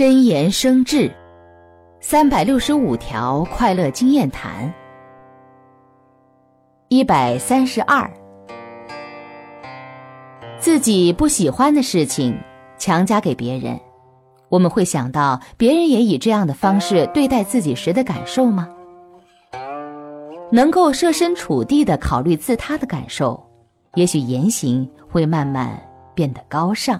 真言生智三百六十五条快乐经验谈一百三十二。自己不喜欢的事情强加给别人我们会想到别人也以这样的方式对待自己时的感受吗？能够设身处地的考虑自他的感受也许言行会慢慢变得高尚。